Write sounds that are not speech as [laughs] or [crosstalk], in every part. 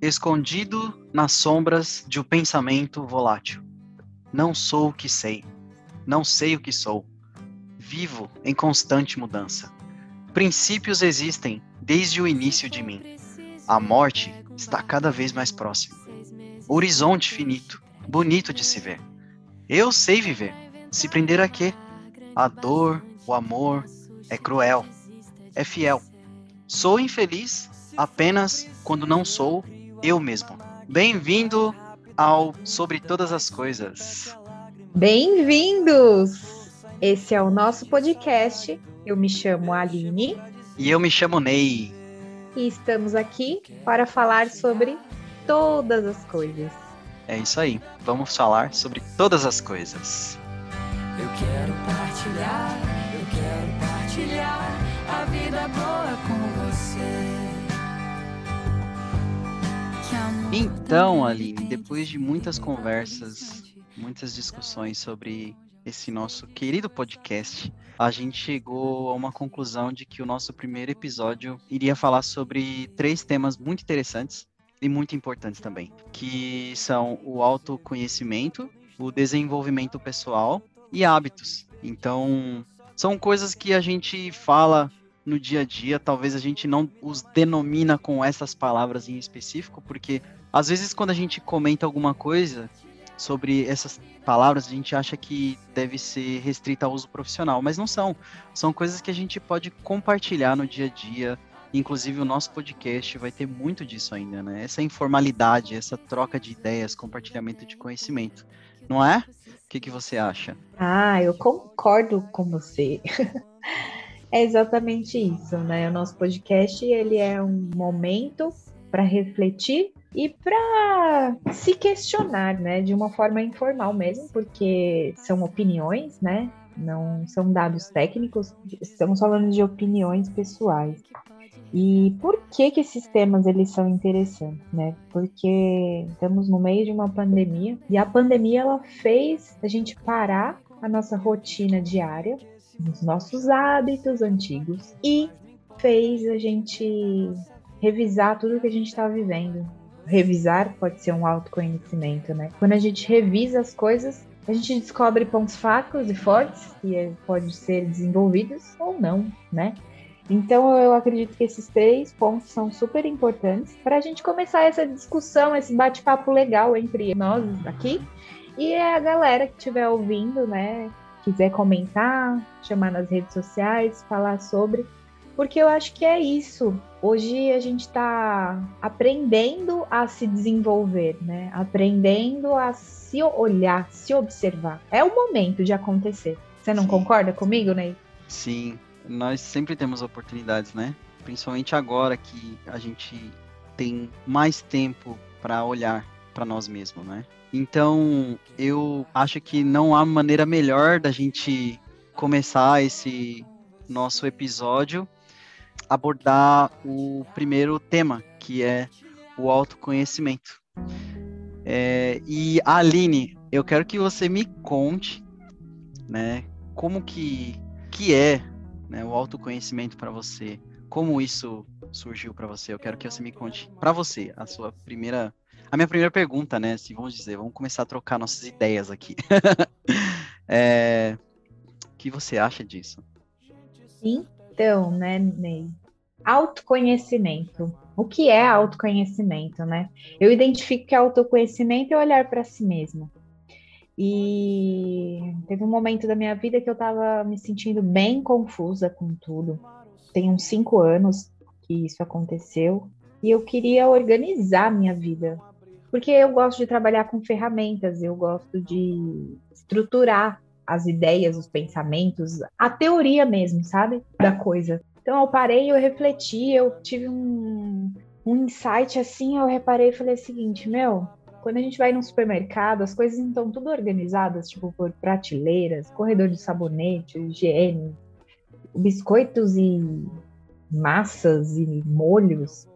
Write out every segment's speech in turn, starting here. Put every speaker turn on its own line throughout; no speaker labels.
escondido nas sombras de um pensamento volátil. Não sou o que sei, não sei o que sou. Vivo em constante mudança. Princípios existem desde o início de mim. A morte está cada vez mais próxima. Horizonte finito, bonito de se ver. Eu sei viver. Se prender a quê? A dor, o amor, é cruel, é fiel. Sou infeliz apenas quando não sou eu mesmo. Bem-vindo ao Sobre Todas as Coisas.
Bem-vindos! Esse é o nosso podcast. Eu me chamo Aline.
E eu me chamo Ney.
E estamos aqui para falar sobre todas as coisas.
É isso aí. Vamos falar sobre todas as coisas. Eu quero partilhar, eu quero partilhar a vida boa com você. Então, Aline, depois de muitas conversas, muitas discussões sobre esse nosso querido podcast, a gente chegou a uma conclusão de que o nosso primeiro episódio iria falar sobre três temas muito interessantes e muito importantes também, que são o autoconhecimento, o desenvolvimento pessoal e hábitos. Então, são coisas que a gente fala no dia a dia, talvez a gente não os denomina com essas palavras em específico, porque às vezes quando a gente comenta alguma coisa sobre essas palavras, a gente acha que deve ser restrita ao uso profissional, mas não são. São coisas que a gente pode compartilhar no dia a dia. Inclusive o nosso podcast vai ter muito disso ainda, né? Essa informalidade, essa troca de ideias, compartilhamento de conhecimento, não é? O que, que você acha?
Ah, eu concordo com você. [laughs] é exatamente isso, né? O nosso podcast ele é um momento para refletir e para se questionar, né, de uma forma informal mesmo, porque são opiniões, né, não são dados técnicos, estamos falando de opiniões pessoais. E por que que esses temas eles são interessantes, né? Porque estamos no meio de uma pandemia e a pandemia ela fez a gente parar a nossa rotina diária, os nossos hábitos antigos e fez a gente revisar tudo que a gente está vivendo, revisar pode ser um autoconhecimento, né? Quando a gente revisa as coisas, a gente descobre pontos fracos e fortes que é, podem ser desenvolvidos ou não, né? Então eu acredito que esses três pontos são super importantes para a gente começar essa discussão, esse bate-papo legal entre nós aqui e a galera que estiver ouvindo, né? Quiser comentar, chamar nas redes sociais, falar sobre porque eu acho que é isso. Hoje a gente está aprendendo a se desenvolver, né? Aprendendo a se olhar, se observar. É o momento de acontecer. Você não Sim. concorda comigo, Ney?
Sim, nós sempre temos oportunidades, né? Principalmente agora que a gente tem mais tempo para olhar para nós mesmos, né? Então, eu acho que não há maneira melhor da gente começar esse nosso episódio abordar o primeiro tema, que é o autoconhecimento. É, e Aline, eu quero que você me conte, né, como que, que é né, o autoconhecimento para você, como isso surgiu para você. Eu quero que você me conte para você a sua primeira, a minha primeira pergunta, né, se vamos dizer, vamos começar a trocar nossas ideias aqui. [laughs] é, o que você acha disso?
Sim, então, né, Ney? Autoconhecimento. O que é autoconhecimento, né? Eu identifico que autoconhecimento é olhar para si mesmo. E teve um momento da minha vida que eu estava me sentindo bem confusa com tudo. Tem uns cinco anos que isso aconteceu. E eu queria organizar minha vida. Porque eu gosto de trabalhar com ferramentas, eu gosto de estruturar as ideias, os pensamentos, a teoria mesmo, sabe? Da coisa. Então eu parei, eu refleti, eu tive um, um insight assim, eu reparei e falei o seguinte, meu, quando a gente vai num supermercado, as coisas estão tudo organizadas, tipo por prateleiras, corredor de sabonete, higiene, biscoitos e massas e molhos.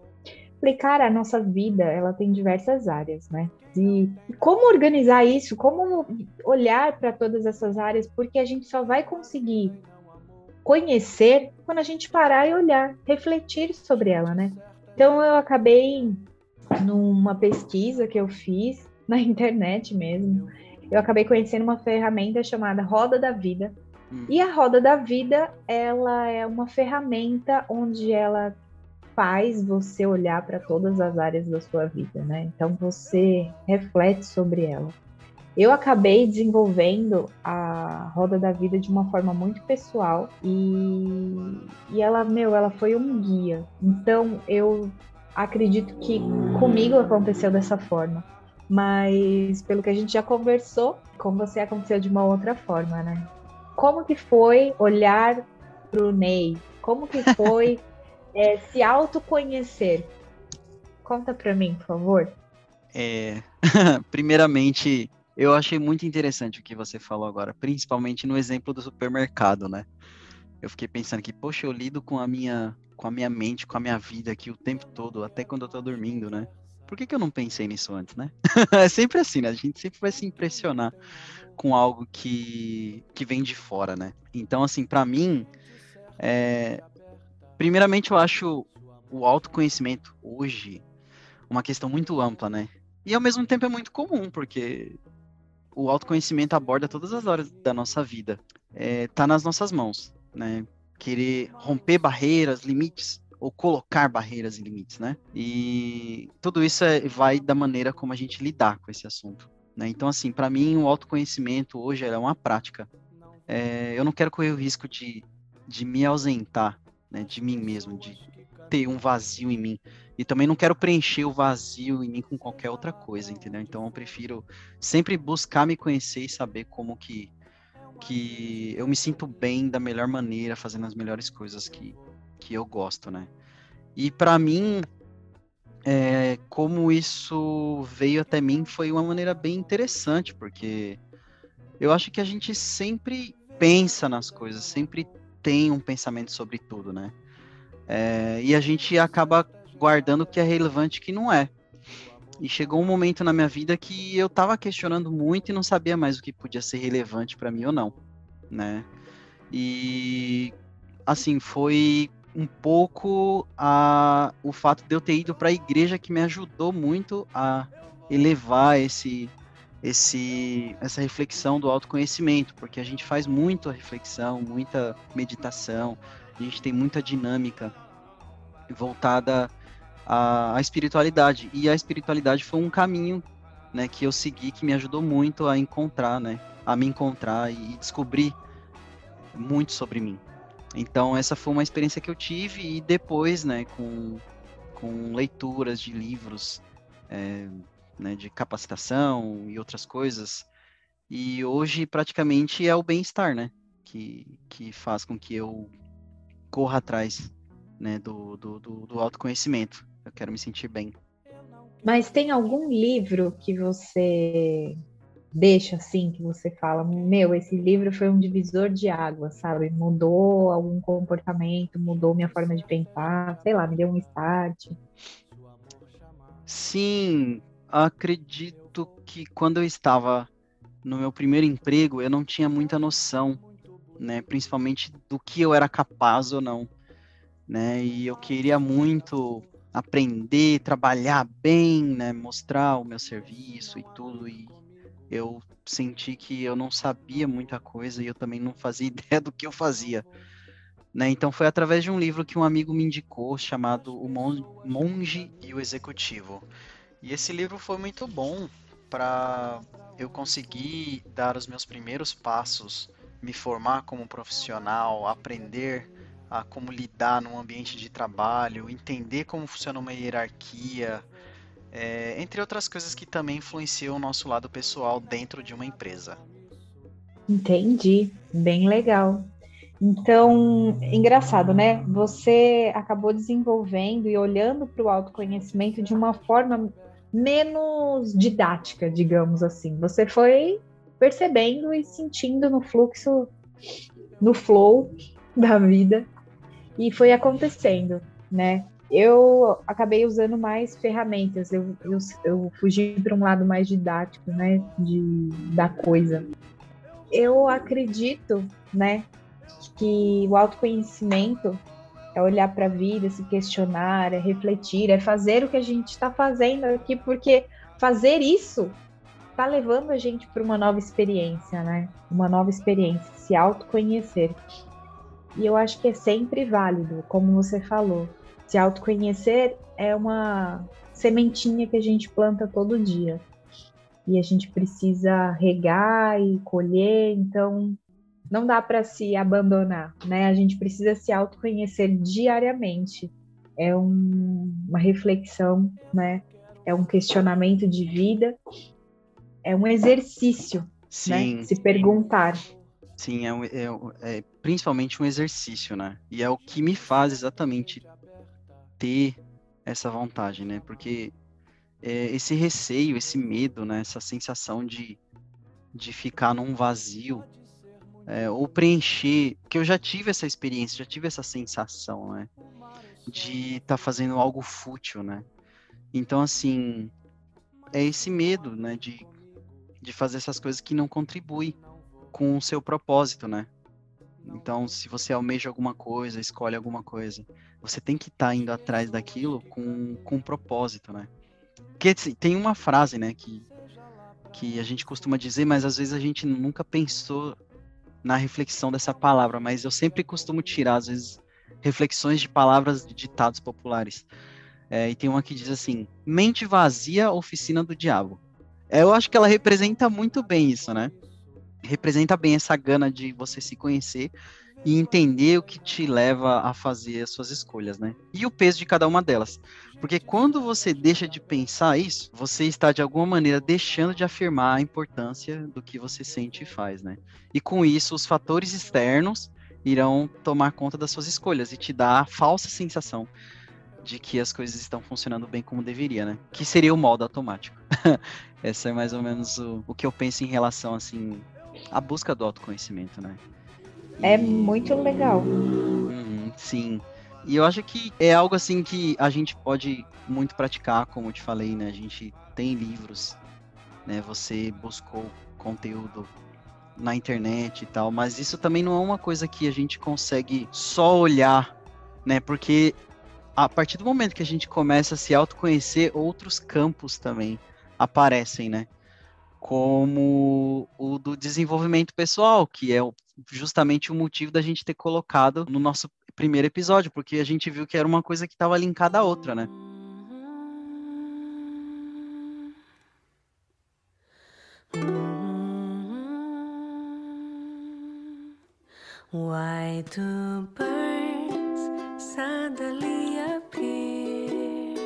Cara, a nossa vida, ela tem diversas áreas, né? E, e como organizar isso? Como olhar para todas essas áreas? Porque a gente só vai conseguir conhecer quando a gente parar e olhar, refletir sobre ela, né? Então eu acabei numa pesquisa que eu fiz [laughs] na internet mesmo, eu acabei conhecendo uma ferramenta chamada Roda da Vida. Hum. E a Roda da Vida, ela é uma ferramenta onde ela faz você olhar para todas as áreas da sua vida, né? Então você reflete sobre ela. Eu acabei desenvolvendo a roda da vida de uma forma muito pessoal e, e ela, meu, ela foi um guia. Então eu acredito que comigo aconteceu dessa forma. Mas pelo que a gente já conversou, com você aconteceu de uma outra forma, né? Como que foi olhar pro Ney? Como que [laughs] foi é, se autoconhecer? Conta para mim, por favor.
É, [laughs] primeiramente, eu achei muito interessante o que você falou agora, principalmente no exemplo do supermercado, né? Eu fiquei pensando que, poxa, eu lido com a minha, com a minha mente, com a minha vida aqui o tempo todo, até quando eu tô dormindo, né? Por que, que eu não pensei nisso antes, né? [laughs] é sempre assim, né? A gente sempre vai se impressionar com algo que, que vem de fora, né? Então, assim, para mim, é... primeiramente eu acho o autoconhecimento hoje uma questão muito ampla, né? E ao mesmo tempo é muito comum, porque o autoconhecimento aborda todas as áreas da nossa vida. É, tá nas nossas mãos, né? Querer romper barreiras, limites, ou colocar barreiras e limites, né? E tudo isso é, vai da maneira como a gente lidar com esse assunto. Né? Então, assim, para mim, o autoconhecimento hoje é uma prática. É, eu não quero correr o risco de, de me ausentar né, de mim mesmo, de ter um vazio em mim. E também não quero preencher o vazio em mim com qualquer outra coisa, entendeu? Então eu prefiro sempre buscar me conhecer e saber como que, que eu me sinto bem da melhor maneira, fazendo as melhores coisas que, que eu gosto, né? E para mim, é, como isso veio até mim foi uma maneira bem interessante, porque eu acho que a gente sempre pensa nas coisas, sempre tem um pensamento sobre tudo, né? É, e a gente acaba guardando o que é relevante e que não é. E chegou um momento na minha vida que eu estava questionando muito e não sabia mais o que podia ser relevante para mim ou não, né? E assim, foi um pouco a, o fato de eu ter ido para a igreja que me ajudou muito a elevar esse, esse, essa reflexão do autoconhecimento, porque a gente faz muito a reflexão, muita meditação, a gente tem muita dinâmica voltada à, à espiritualidade. E a espiritualidade foi um caminho né, que eu segui que me ajudou muito a encontrar, né, a me encontrar e descobrir muito sobre mim. Então essa foi uma experiência que eu tive e depois, né, com, com leituras de livros é, né, de capacitação e outras coisas. E hoje praticamente é o bem-estar, né, que, que faz com que eu corra atrás né, do, do, do, do autoconhecimento. Eu quero me sentir bem.
Mas tem algum livro que você deixa assim, que você fala, meu, esse livro foi um divisor de água, sabe? Mudou algum comportamento, mudou minha forma de pensar, sei lá, me deu um start.
Sim, acredito que quando eu estava no meu primeiro emprego, eu não tinha muita noção, né, principalmente do que eu era capaz ou não, né? E eu queria muito aprender, trabalhar bem, né, mostrar o meu serviço e tudo e eu senti que eu não sabia muita coisa e eu também não fazia [laughs] ideia do que eu fazia. Né? Então foi através de um livro que um amigo me indicou chamado O Monge e o Executivo. E esse livro foi muito bom para eu conseguir dar os meus primeiros passos, me formar como profissional, aprender a como lidar num ambiente de trabalho, entender como funciona uma hierarquia, é, entre outras coisas que também influenciam o nosso lado pessoal dentro de uma empresa.
Entendi, bem legal. Então, engraçado, né? Você acabou desenvolvendo e olhando para o autoconhecimento de uma forma menos didática, digamos assim. Você foi percebendo e sentindo no fluxo, no flow da vida e foi acontecendo, né? eu acabei usando mais ferramentas, eu, eu, eu fugi para um lado mais didático, né, de, da coisa. Eu acredito, né, que o autoconhecimento é olhar para a vida, se questionar, é refletir, é fazer o que a gente está fazendo aqui, porque fazer isso está levando a gente para uma nova experiência, né? Uma nova experiência, se autoconhecer. E eu acho que é sempre válido, como você falou. Se autoconhecer é uma sementinha que a gente planta todo dia. E a gente precisa regar e colher, então não dá para se abandonar, né? A gente precisa se autoconhecer diariamente. É um, uma reflexão, né? É um questionamento de vida, é um exercício, né? Sim. né? Se perguntar.
Sim, é, é, é, principalmente um exercício, né? E é o que me faz exatamente ter essa vontade, né? Porque é, esse receio, esse medo, né? Essa sensação de, de ficar num vazio, é, ou preencher, que eu já tive essa experiência, já tive essa sensação, né? De estar tá fazendo algo fútil, né? Então, assim, é esse medo, né? De, de fazer essas coisas que não contribuem com o seu propósito, né? Então, se você almeja alguma coisa, escolhe alguma coisa, você tem que estar tá indo atrás daquilo com, com um propósito, né? Porque assim, tem uma frase, né, que, que a gente costuma dizer, mas às vezes a gente nunca pensou na reflexão dessa palavra, mas eu sempre costumo tirar, às vezes, reflexões de palavras de ditados populares. É, e tem uma que diz assim: mente vazia, oficina do diabo. É, eu acho que ela representa muito bem isso, né? Representa bem essa gana de você se conhecer e entender o que te leva a fazer as suas escolhas, né? E o peso de cada uma delas. Porque quando você deixa de pensar isso, você está de alguma maneira deixando de afirmar a importância do que você sente e faz, né? E com isso, os fatores externos irão tomar conta das suas escolhas e te dar a falsa sensação de que as coisas estão funcionando bem como deveria, né? Que seria o modo automático. [laughs] Essa é mais ou menos o, o que eu penso em relação, assim, à busca do autoconhecimento, né?
É muito legal.
Uhum, sim. E eu acho que é algo assim que a gente pode muito praticar, como eu te falei, né? A gente tem livros, né? Você buscou conteúdo na internet e tal, mas isso também não é uma coisa que a gente consegue só olhar, né? Porque a partir do momento que a gente começa a se autoconhecer, outros campos também aparecem, né? Como o do desenvolvimento pessoal, que é justamente o motivo da gente ter colocado no nosso primeiro episódio, porque a gente viu que era uma coisa que estava linkada à outra, né? Why do birds suddenly appear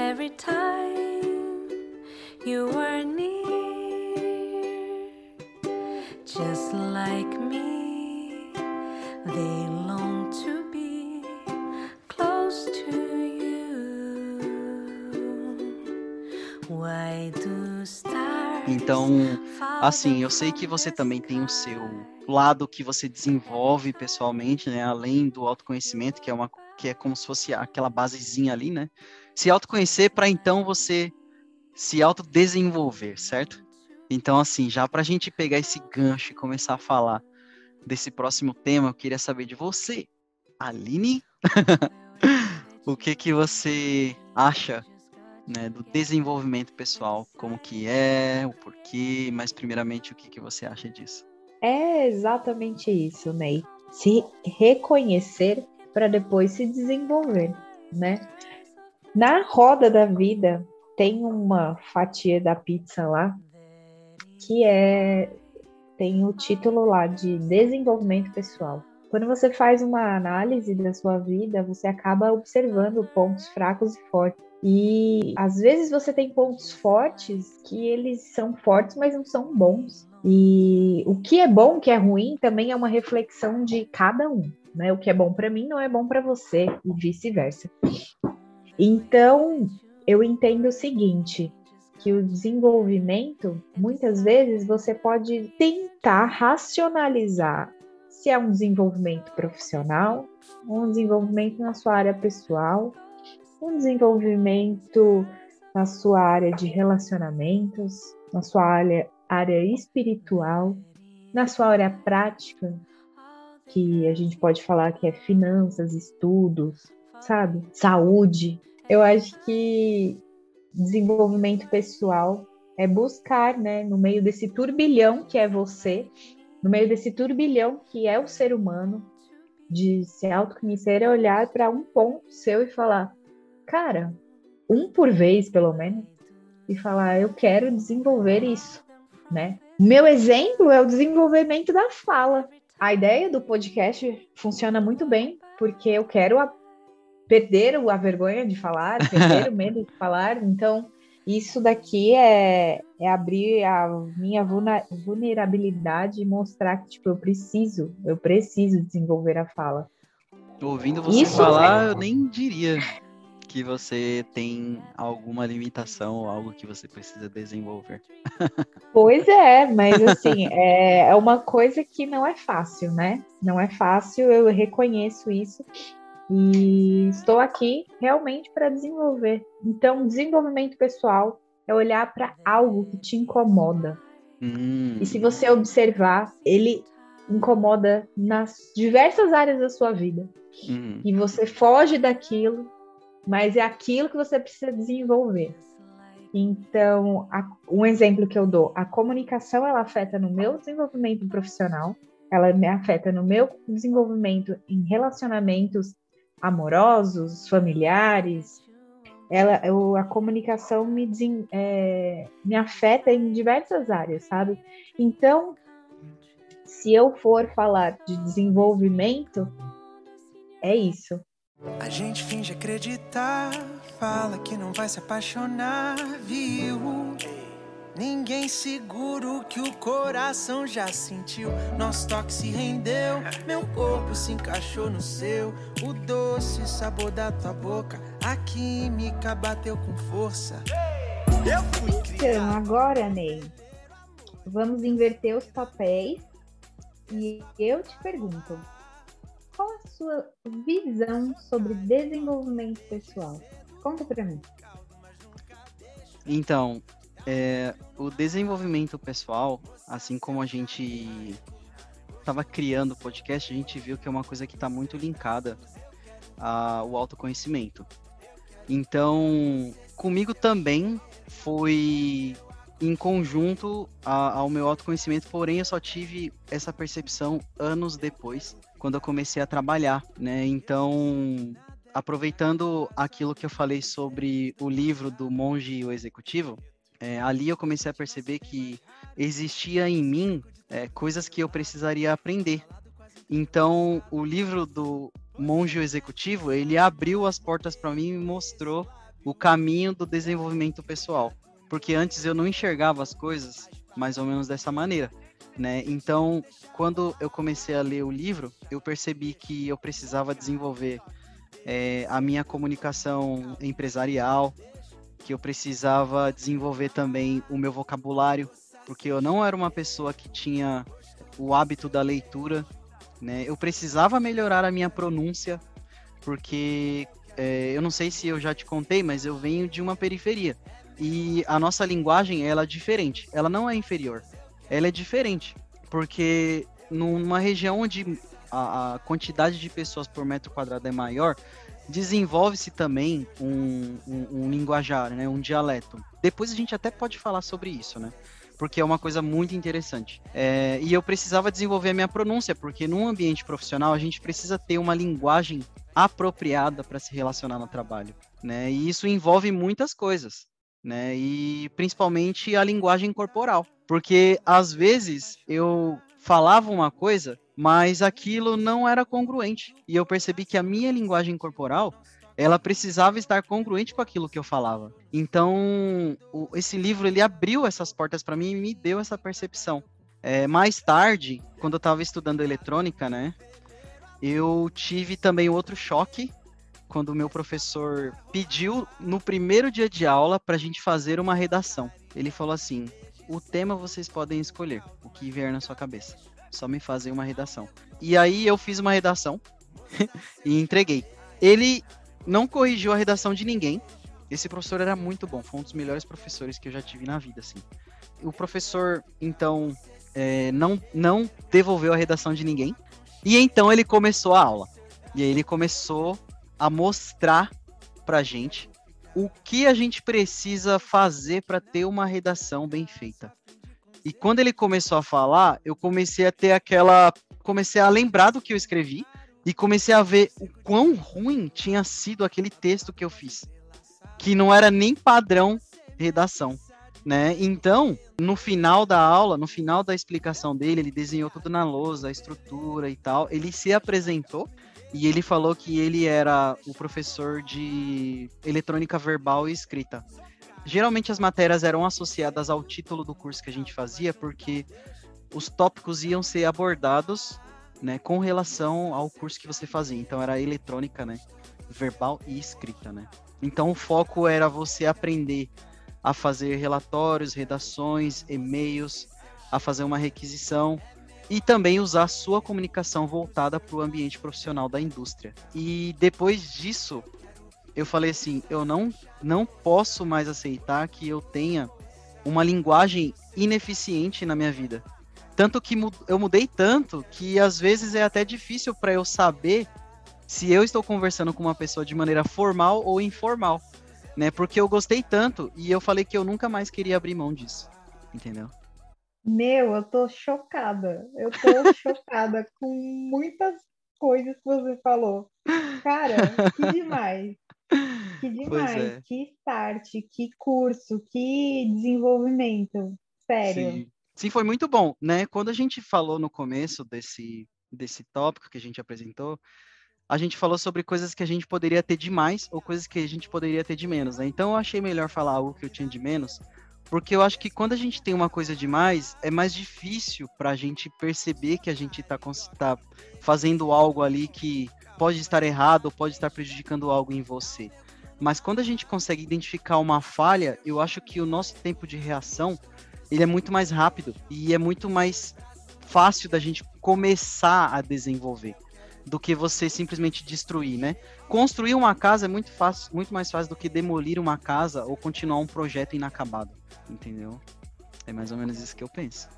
every time you are near? Just like me, they Então, assim, eu sei que você também tem o seu lado que você desenvolve pessoalmente, né? Além do autoconhecimento, que é uma que é como se fosse aquela basezinha ali, né? Se autoconhecer para então você se autodesenvolver, certo? Então, assim, já para a gente pegar esse gancho e começar a falar desse próximo tema, eu queria saber de você, Aline, [laughs] o que que você acha né, do desenvolvimento pessoal, como que é, o porquê, mas primeiramente o que, que você acha disso?
É exatamente isso, Ney. Se reconhecer para depois se desenvolver, né? Na roda da vida tem uma fatia da pizza lá que é tem o título lá de desenvolvimento pessoal. Quando você faz uma análise da sua vida, você acaba observando pontos fracos e fortes. E às vezes você tem pontos fortes que eles são fortes, mas não são bons. E o que é bom, o que é ruim, também é uma reflexão de cada um. Né? O que é bom para mim não é bom para você e vice-versa. Então, eu entendo o seguinte, que o desenvolvimento, muitas vezes você pode tentar racionalizar se é um desenvolvimento profissional, um desenvolvimento na sua área pessoal, um desenvolvimento na sua área de relacionamentos, na sua área, área espiritual, na sua área prática. que a gente pode falar que é finanças, estudos, sabe? Saúde. Eu acho que desenvolvimento pessoal é buscar, né, no meio desse turbilhão que é você, no meio desse turbilhão que é o ser humano, de se autoconhecer é olhar para um ponto seu e falar, cara, um por vez pelo menos, e falar, eu quero desenvolver isso, né? Meu exemplo é o desenvolvimento da fala. A ideia do podcast funciona muito bem, porque eu quero a, perder a vergonha de falar, [laughs] perder o medo de falar. Então, isso daqui é, é abrir a minha vulnerabilidade e mostrar que, tipo, eu preciso, eu preciso desenvolver a fala.
Ouvindo você isso falar, é... eu nem diria que você tem alguma limitação ou algo que você precisa desenvolver. [laughs]
Pois é, mas assim, é, é uma coisa que não é fácil, né? Não é fácil, eu reconheço isso. E estou aqui realmente para desenvolver. Então, desenvolvimento pessoal é olhar para algo que te incomoda. Hum. E se você observar, ele incomoda nas diversas áreas da sua vida. Hum. E você foge daquilo mas é aquilo que você precisa desenvolver. Então, a, um exemplo que eu dou, a comunicação ela afeta no meu desenvolvimento profissional, ela me afeta no meu desenvolvimento em relacionamentos amorosos, familiares. Ela, eu, a comunicação me, é, me afeta em diversas áreas, sabe? Então, se eu for falar de desenvolvimento, é isso. A gente finge acreditar, fala que não vai se apaixonar, viu? Ninguém segura o que o coração já sentiu. Nosso toque se rendeu, meu corpo se encaixou no seu. O doce sabor da tua boca, a química bateu com força. Eu fui criado. Então, agora, Ney, vamos inverter os papéis e eu te pergunto: qual a sua visão sobre desenvolvimento pessoal? Conta para mim.
Então, é, o desenvolvimento pessoal, assim como a gente estava criando o podcast, a gente viu que é uma coisa que está muito linkada ao autoconhecimento. Então, comigo também foi em conjunto ao meu autoconhecimento, porém eu só tive essa percepção anos depois, quando eu comecei a trabalhar, né? Então, aproveitando aquilo que eu falei sobre o livro do monge e o executivo, é, ali eu comecei a perceber que existia em mim é, coisas que eu precisaria aprender. Então, o livro do monge executivo, ele abriu as portas para mim e mostrou o caminho do desenvolvimento pessoal. Porque antes eu não enxergava as coisas mais ou menos dessa maneira né? Então, quando eu comecei a ler o livro, eu percebi que eu precisava desenvolver é, a minha comunicação empresarial, que eu precisava desenvolver também o meu vocabulário, porque eu não era uma pessoa que tinha o hábito da leitura, né? Eu precisava melhorar a minha pronúncia, porque é, eu não sei se eu já te contei, mas eu venho de uma periferia. E a nossa linguagem ela é diferente, ela não é inferior, ela é diferente, porque numa região onde a, a quantidade de pessoas por metro quadrado é maior, desenvolve-se também um, um, um, linguajar, né, um dialeto. Depois a gente até pode falar sobre isso, né? Porque é uma coisa muito interessante. É, e eu precisava desenvolver a minha pronúncia, porque num ambiente profissional a gente precisa ter uma linguagem apropriada para se relacionar no trabalho, né? E isso envolve muitas coisas né? E principalmente a linguagem corporal, porque às vezes eu falava uma coisa, mas aquilo não era congruente. E eu percebi que a minha linguagem corporal ela precisava estar congruente com aquilo que eu falava. Então, o, esse livro ele abriu essas portas para mim e me deu essa percepção. É, mais tarde, quando eu estava estudando eletrônica, né, eu tive também outro choque quando o meu professor pediu no primeiro dia de aula para a gente fazer uma redação. Ele falou assim: o tema vocês podem escolher, o que vier na sua cabeça. Só me fazer uma redação. E aí eu fiz uma redação [laughs] e entreguei. Ele não corrigiu a redação de ninguém. Esse professor era muito bom, foi um dos melhores professores que eu já tive na vida, assim. O professor, então, é, não, não devolveu a redação de ninguém. E então ele começou a aula. E aí ele começou a mostrar pra gente o que a gente precisa fazer para ter uma redação bem feita. E quando ele começou a falar, eu comecei a ter aquela. Comecei a lembrar do que eu escrevi e comecei a ver o quão ruim tinha sido aquele texto que eu fiz. Que não era nem padrão redação. Né? Então, no final da aula, no final da explicação dele, ele desenhou tudo na lousa, a estrutura e tal. Ele se apresentou e ele falou que ele era o professor de eletrônica verbal e escrita. Geralmente as matérias eram associadas ao título do curso que a gente fazia, porque os tópicos iam ser abordados né, com relação ao curso que você fazia. Então era eletrônica, né, verbal e escrita, né. Então o foco era você aprender a fazer relatórios, redações, e-mails, a fazer uma requisição e também usar a sua comunicação voltada para o ambiente profissional da indústria. E depois disso, eu falei assim, eu não não posso mais aceitar que eu tenha uma linguagem ineficiente na minha vida. Tanto que eu mudei tanto que às vezes é até difícil para eu saber se eu estou conversando com uma pessoa de maneira formal ou informal né? Porque eu gostei tanto e eu falei que eu nunca mais queria abrir mão disso, entendeu?
Meu, eu tô chocada. Eu tô [laughs] chocada com muitas coisas que você falou. Cara, que demais. [laughs] Que demais. É. Que start, que curso, que desenvolvimento. Sério.
Sim. Sim, foi muito bom, né? Quando a gente falou no começo desse, desse tópico que a gente apresentou, a gente falou sobre coisas que a gente poderia ter de mais ou coisas que a gente poderia ter de menos, né? Então eu achei melhor falar algo que eu tinha de menos, porque eu acho que quando a gente tem uma coisa de mais, é mais difícil para a gente perceber que a gente está tá fazendo algo ali que pode estar errado ou pode estar prejudicando algo em você. Mas quando a gente consegue identificar uma falha, eu acho que o nosso tempo de reação ele é muito mais rápido e é muito mais fácil da gente começar a desenvolver do que você simplesmente destruir, né? Construir uma casa é muito fácil, muito mais fácil do que demolir uma casa ou continuar um projeto inacabado, entendeu? É mais ou menos isso que eu penso.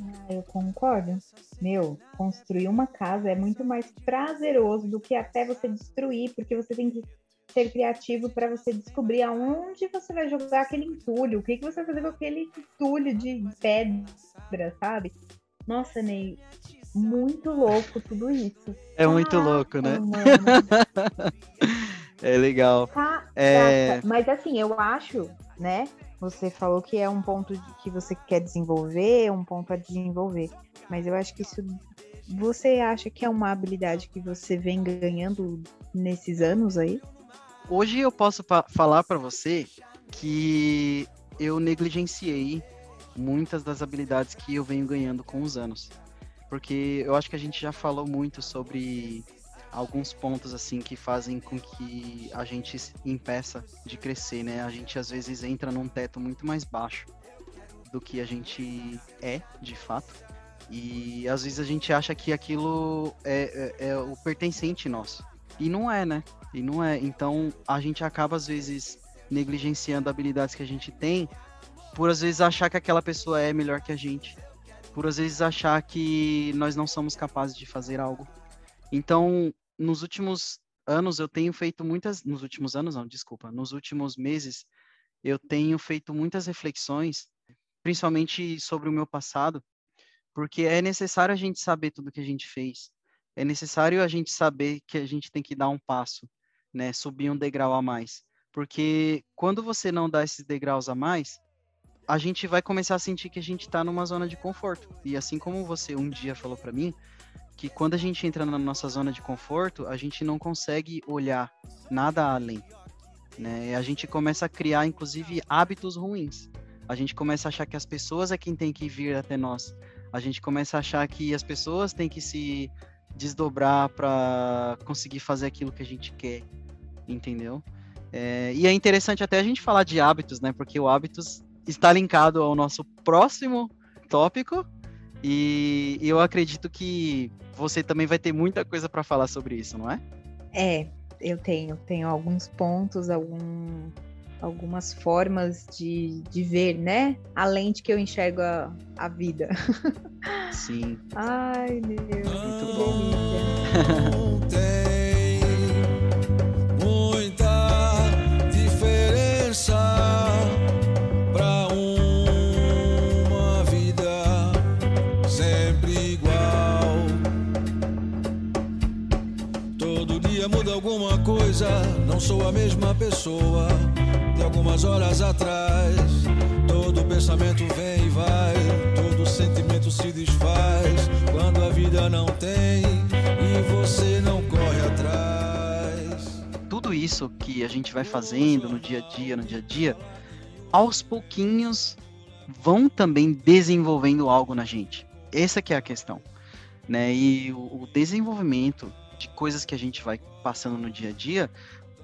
Ah, eu concordo. Meu, construir uma casa é muito mais prazeroso do que até você destruir, porque você tem que ser criativo para você descobrir aonde você vai jogar aquele entulho, o que, que você vai fazer com aquele entulho de pedra, sabe? Nossa, Ney, muito louco tudo isso.
É muito louco, né? [laughs] é legal.
é... Mas assim, eu acho, né? Você falou que é um ponto que você quer desenvolver, um ponto a desenvolver. Mas eu acho que isso. Você acha que é uma habilidade que você vem ganhando nesses anos aí?
Hoje eu posso falar para você que eu negligenciei muitas das habilidades que eu venho ganhando com os anos porque eu acho que a gente já falou muito sobre alguns pontos assim que fazem com que a gente impeça de crescer, né? A gente às vezes entra num teto muito mais baixo do que a gente é, de fato. E às vezes a gente acha que aquilo é, é, é o pertencente nosso. E não é, né? E não é. Então a gente acaba às vezes negligenciando habilidades que a gente tem por às vezes achar que aquela pessoa é melhor que a gente por às vezes achar que nós não somos capazes de fazer algo. Então, nos últimos anos eu tenho feito muitas, nos últimos anos não, desculpa, nos últimos meses eu tenho feito muitas reflexões, principalmente sobre o meu passado, porque é necessário a gente saber tudo que a gente fez. É necessário a gente saber que a gente tem que dar um passo, né, subir um degrau a mais. Porque quando você não dá esses degraus a mais, a gente vai começar a sentir que a gente está numa zona de conforto. E assim como você um dia falou para mim, que quando a gente entra na nossa zona de conforto, a gente não consegue olhar nada além. Né? A gente começa a criar, inclusive, hábitos ruins. A gente começa a achar que as pessoas é quem tem que vir até nós. A gente começa a achar que as pessoas têm que se desdobrar para conseguir fazer aquilo que a gente quer, entendeu? É, e é interessante até a gente falar de hábitos, né? Porque o hábitos está linkado ao nosso próximo tópico. E eu acredito que você também vai ter muita coisa para falar sobre isso, não é?
É, eu tenho. Tenho alguns pontos, algum, algumas formas de, de ver, né? Além de que eu enxergo a, a vida.
Sim. [laughs]
Ai, meu.
Muito [laughs]
bom.
Sou a mesma pessoa de algumas horas atrás. Todo pensamento vem e vai, todo sentimento se desfaz quando a vida não tem e você não corre atrás.
Tudo isso que a gente vai fazendo no dia a dia, no dia a dia, aos pouquinhos vão também desenvolvendo algo na gente. Essa que é a questão, né? E o, o desenvolvimento de coisas que a gente vai passando no dia a dia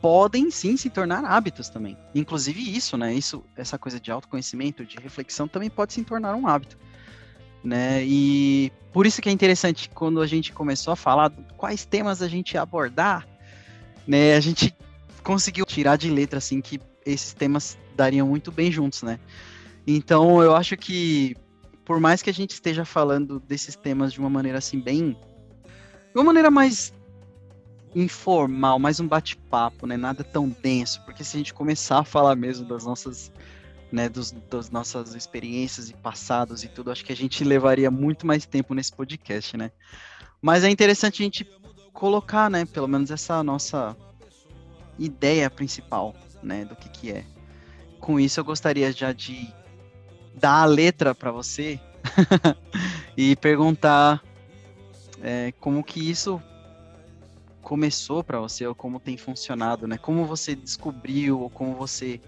podem sim se tornar hábitos também. Inclusive isso, né? Isso, essa coisa de autoconhecimento, de reflexão também pode se tornar um hábito, né? E por isso que é interessante quando a gente começou a falar quais temas a gente ia abordar, né? A gente conseguiu tirar de letra assim que esses temas dariam muito bem juntos, né? Então eu acho que por mais que a gente esteja falando desses temas de uma maneira assim bem de uma maneira mais informal, mais um bate-papo, né? Nada tão denso, porque se a gente começar a falar mesmo das nossas, né, dos, das nossas experiências e passados e tudo, acho que a gente levaria muito mais tempo nesse podcast, né? Mas é interessante a gente colocar, né, pelo menos essa nossa ideia principal, né, do que que é. Com isso eu gostaria já de dar a letra para você [laughs] e perguntar é, como que isso começou para você ou como tem funcionado, né? Como você descobriu ou como você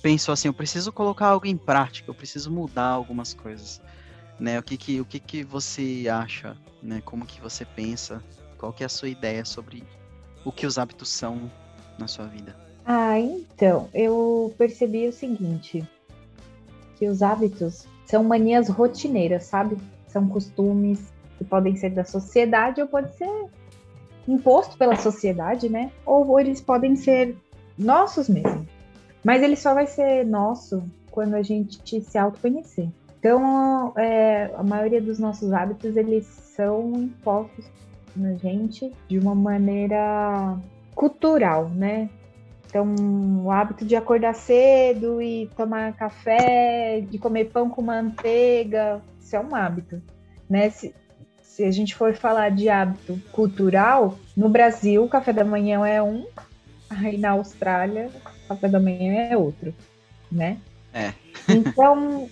pensou assim, eu preciso colocar algo em prática, eu preciso mudar algumas coisas, né? O que que o que que você acha, né? Como que você pensa? Qual que é a sua ideia sobre o que os hábitos são na sua vida?
Ah, então, eu percebi o seguinte, que os hábitos são manias rotineiras, sabe? São costumes que podem ser da sociedade ou pode ser imposto pela sociedade, né? Ou eles podem ser nossos mesmo. Mas ele só vai ser nosso quando a gente se autoconhecer. Então, é, a maioria dos nossos hábitos, eles são impostos na gente de uma maneira cultural, né? Então, o hábito de acordar cedo e tomar café, de comer pão com manteiga, isso é um hábito, né? Se, se a gente for falar de hábito cultural, no Brasil, o café da manhã é um, aí na Austrália, o café da manhã é outro, né?
É.
Então,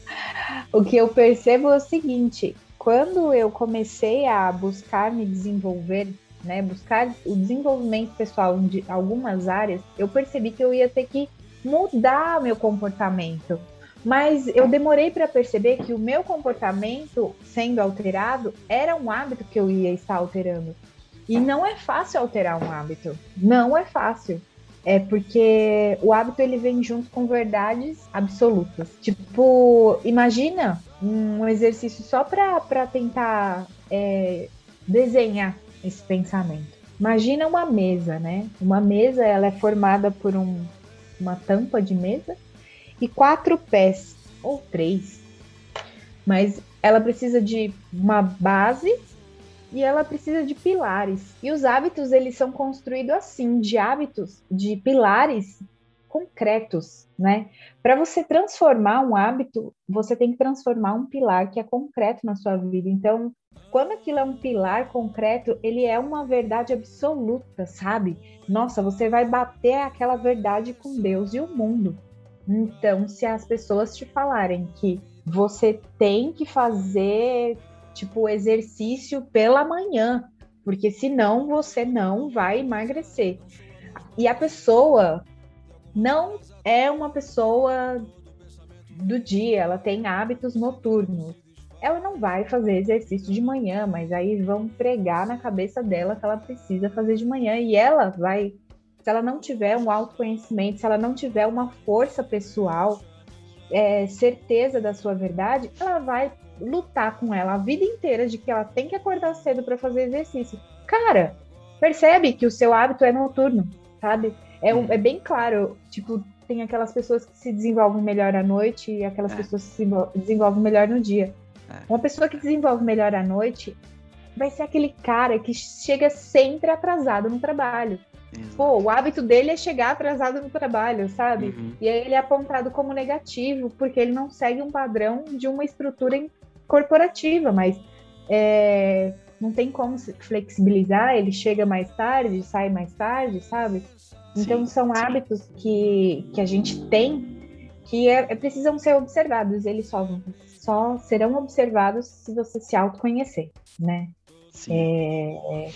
[laughs] o que eu percebo é o seguinte: quando eu comecei a buscar me desenvolver, né, buscar o desenvolvimento pessoal de algumas áreas, eu percebi que eu ia ter que mudar meu comportamento. Mas eu demorei para perceber que o meu comportamento sendo alterado era um hábito que eu ia estar alterando. E não é fácil alterar um hábito. Não é fácil. É porque o hábito ele vem junto com verdades absolutas. Tipo, imagina um exercício só para tentar é, desenhar esse pensamento. Imagina uma mesa, né? Uma mesa ela é formada por um, uma tampa de mesa e quatro pés, ou três. Mas ela precisa de uma base e ela precisa de pilares. E os hábitos, eles são construídos assim, de hábitos, de pilares concretos, né? Para você transformar um hábito, você tem que transformar um pilar que é concreto na sua vida. Então, quando aquilo é um pilar concreto, ele é uma verdade absoluta, sabe? Nossa, você vai bater aquela verdade com Deus e o mundo. Então, se as pessoas te falarem que você tem que fazer tipo exercício pela manhã, porque senão você não vai emagrecer. E a pessoa não é uma pessoa do dia, ela tem hábitos noturnos. Ela não vai fazer exercício de manhã, mas aí vão pregar na cabeça dela que ela precisa fazer de manhã e ela vai se ela não tiver um autoconhecimento, se ela não tiver uma força pessoal, é, certeza da sua verdade, ela vai lutar com ela a vida inteira de que ela tem que acordar cedo para fazer exercício. Cara, percebe que o seu hábito é noturno, sabe? É, um, é bem claro, tipo, tem aquelas pessoas que se desenvolvem melhor à noite e aquelas é. pessoas que se desenvolvem melhor no dia. É. Uma pessoa que desenvolve melhor à noite vai ser aquele cara que chega sempre atrasado no trabalho. Exato. Pô, o hábito dele é chegar atrasado no trabalho, sabe? Uhum. E aí ele é apontado como negativo, porque ele não segue um padrão de uma estrutura corporativa, mas é, não tem como flexibilizar, ele chega mais tarde, sai mais tarde, sabe? Então sim, são sim. hábitos que, que a gente tem que é, é, precisam ser observados, eles só, só serão observados se você se autoconhecer, né? É, é,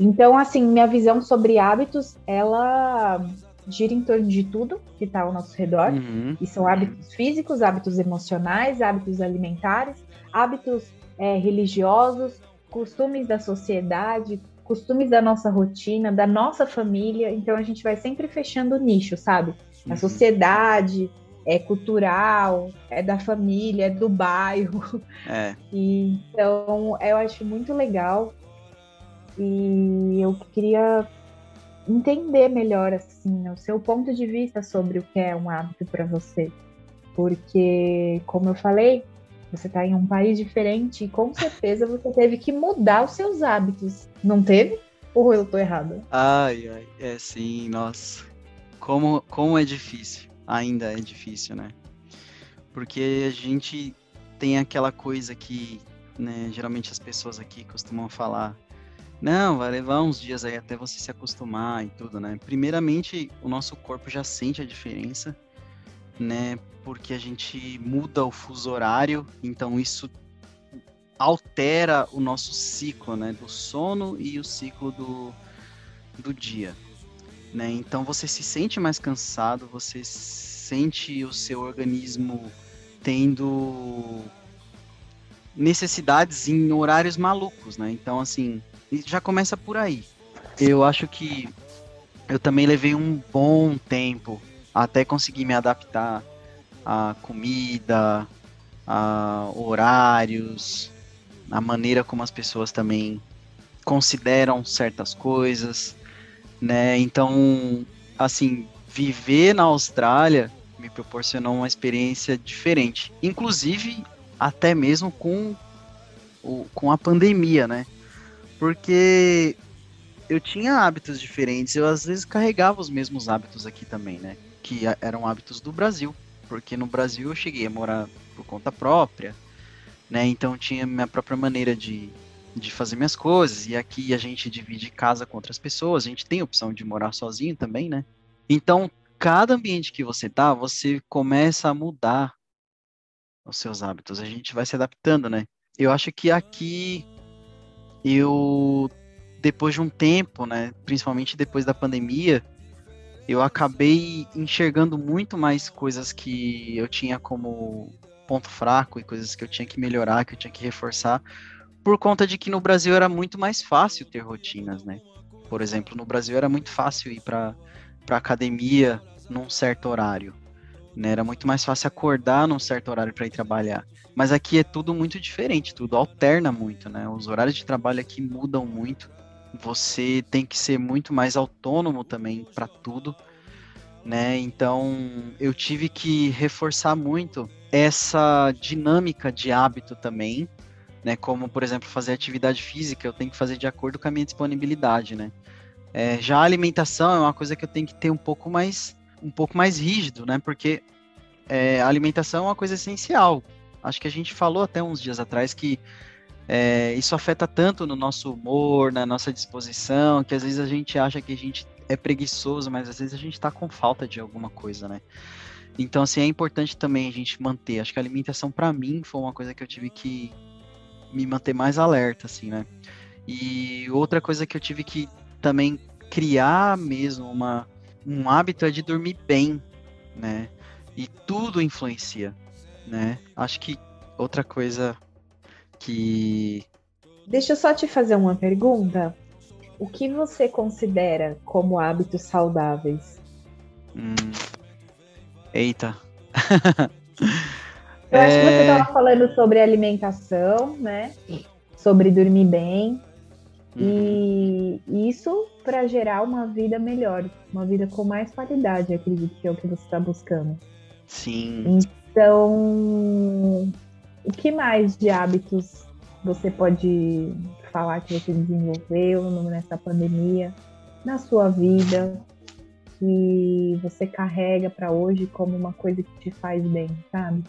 então, assim, minha visão sobre hábitos, ela gira em torno de tudo que está ao nosso redor, uhum. e são hábitos físicos, hábitos emocionais, hábitos alimentares, hábitos é, religiosos, costumes da sociedade, costumes da nossa rotina, da nossa família. Então a gente vai sempre fechando o nicho, sabe? A uhum. sociedade, é cultural, é da família, é do bairro. É. [laughs] E, então eu acho muito legal e eu queria entender melhor assim o seu ponto de vista sobre o que é um hábito para você, porque como eu falei, você está em um país diferente e com certeza você teve que mudar os seus hábitos, não teve? Ou eu tô errada?
Ai, ai, é sim, nossa. Como, como é difícil. Ainda é difícil, né? Porque a gente tem aquela coisa que, né, geralmente as pessoas aqui costumam falar, não, vai levar uns dias aí até você se acostumar e tudo, né? Primeiramente, o nosso corpo já sente a diferença, né? Porque a gente muda o fuso horário, então isso altera o nosso ciclo, né? Do sono e o ciclo do, do dia, né? Então você se sente mais cansado, você sente o seu organismo tendo necessidades em horários malucos, né? Então assim, já começa por aí. Eu acho que eu também levei um bom tempo até conseguir me adaptar a comida, a horários, a maneira como as pessoas também consideram certas coisas, né? Então, assim, viver na Austrália me proporcionou uma experiência diferente, inclusive até mesmo com o, com a pandemia, né? Porque eu tinha hábitos diferentes, eu às vezes carregava os mesmos hábitos aqui também, né? Que eram hábitos do Brasil porque no Brasil eu cheguei a morar por conta própria, né? Então tinha minha própria maneira de, de fazer minhas coisas, e aqui a gente divide casa com outras pessoas, a gente tem a opção de morar sozinho também, né? Então, cada ambiente que você tá, você começa a mudar os seus hábitos, a gente vai se adaptando, né? Eu acho que aqui eu depois de um tempo, né, principalmente depois da pandemia, eu acabei enxergando muito mais coisas que eu tinha como ponto fraco e coisas que eu tinha que melhorar, que eu tinha que reforçar, por conta de que no Brasil era muito mais fácil ter rotinas, né? Por exemplo, no Brasil era muito fácil ir para para academia num certo horário, né? Era muito mais fácil acordar num certo horário para ir trabalhar. Mas aqui é tudo muito diferente, tudo alterna muito, né? Os horários de trabalho aqui mudam muito você tem que ser muito mais autônomo também para tudo, né? Então eu tive que reforçar muito essa dinâmica de hábito também, né? Como por exemplo fazer atividade física, eu tenho que fazer de acordo com a minha disponibilidade, né? É, já a alimentação é uma coisa que eu tenho que ter um pouco mais um pouco mais rígido, né? Porque é, a alimentação é uma coisa essencial. Acho que a gente falou até uns dias atrás que é, isso afeta tanto no nosso humor, na nossa disposição, que às vezes a gente acha que a gente é preguiçoso, mas às vezes a gente está com falta de alguma coisa, né? Então, assim, é importante também a gente manter. Acho que a alimentação, para mim, foi uma coisa que eu tive que me manter mais alerta, assim, né? E outra coisa que eu tive que também criar mesmo uma, um hábito é de dormir bem, né? E tudo influencia, né? Acho que outra coisa que.
Deixa eu só te fazer uma pergunta. O que você considera como hábitos saudáveis?
Hum. Eita. [laughs]
eu é... acho que você estava falando sobre alimentação, né? Sobre dormir bem. Uhum. E isso para gerar uma vida melhor, uma vida com mais qualidade, acredito que é o que você está buscando.
Sim.
Então, o que mais de hábitos você pode falar que você desenvolveu nessa pandemia, na sua vida, que você carrega para hoje como uma coisa que te faz bem, sabe?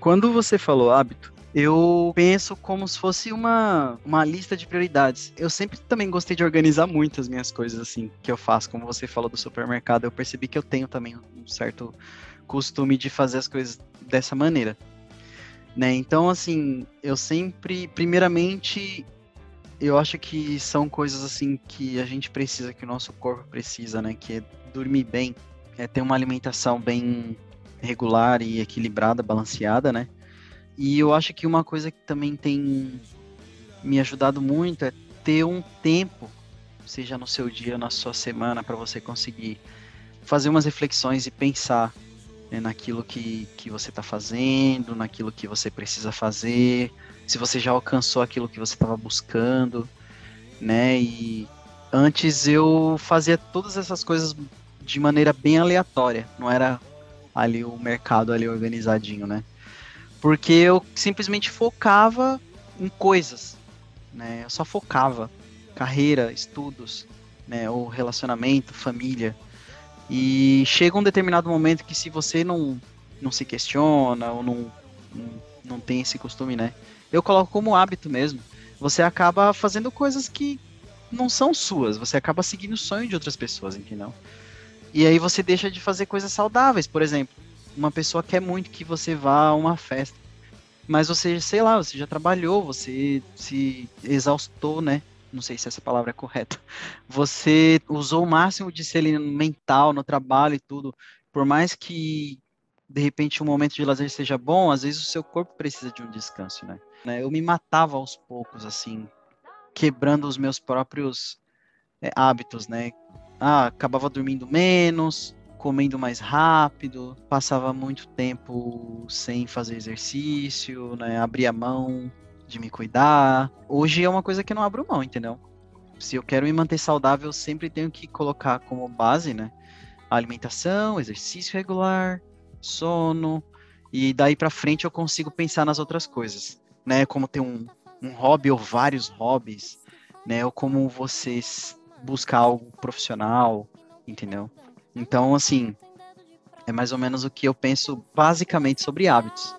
Quando você falou hábito, eu penso como se fosse uma, uma lista de prioridades. Eu sempre também gostei de organizar muitas minhas coisas assim que eu faço. Como você falou do supermercado, eu percebi que eu tenho também um certo costume de fazer as coisas dessa maneira. Né? Então, assim, eu sempre, primeiramente, eu acho que são coisas assim que a gente precisa, que o nosso corpo precisa, né? Que é dormir bem, é ter uma alimentação bem regular e equilibrada, balanceada, né? E eu acho que uma coisa que também tem me ajudado muito é ter um tempo, seja no seu dia, na sua semana, para você conseguir fazer umas reflexões e pensar né, naquilo que, que você está fazendo, naquilo que você precisa fazer, se você já alcançou aquilo que você estava buscando, né? E antes eu fazia todas essas coisas de maneira bem aleatória, não era ali o mercado ali organizadinho, né? Porque eu simplesmente focava em coisas, né? Eu só focava carreira, estudos, né, ou relacionamento, família. E chega um determinado momento que se você não não se questiona ou não, não, não tem esse costume, né? eu coloco como hábito mesmo. Você acaba fazendo coisas que não são suas, você acaba seguindo o sonho de outras pessoas, entendeu? E aí você deixa de fazer coisas saudáveis, por exemplo, uma pessoa quer muito que você vá a uma festa, mas você, sei lá, você já trabalhou, você se exaustou, né? Não sei se essa palavra é correta. Você usou o máximo de ser mental no trabalho e tudo. Por mais que de repente um momento de lazer seja bom, às vezes o seu corpo precisa de um descanso, né? né? Eu me matava aos poucos, assim, quebrando os meus próprios é, hábitos, né? Ah, acabava dormindo menos, comendo mais rápido, passava muito tempo sem fazer exercício, né? Abria mão de me cuidar. Hoje é uma coisa que eu não abro mão, entendeu? Se eu quero me manter saudável, eu sempre tenho que colocar como base, né? A alimentação, exercício regular, sono, e daí para frente eu consigo pensar nas outras coisas né? Como ter um, um hobby ou vários hobbies, né? Ou como você buscar algo profissional, entendeu? Então, assim, é mais ou menos o que eu penso basicamente sobre hábitos.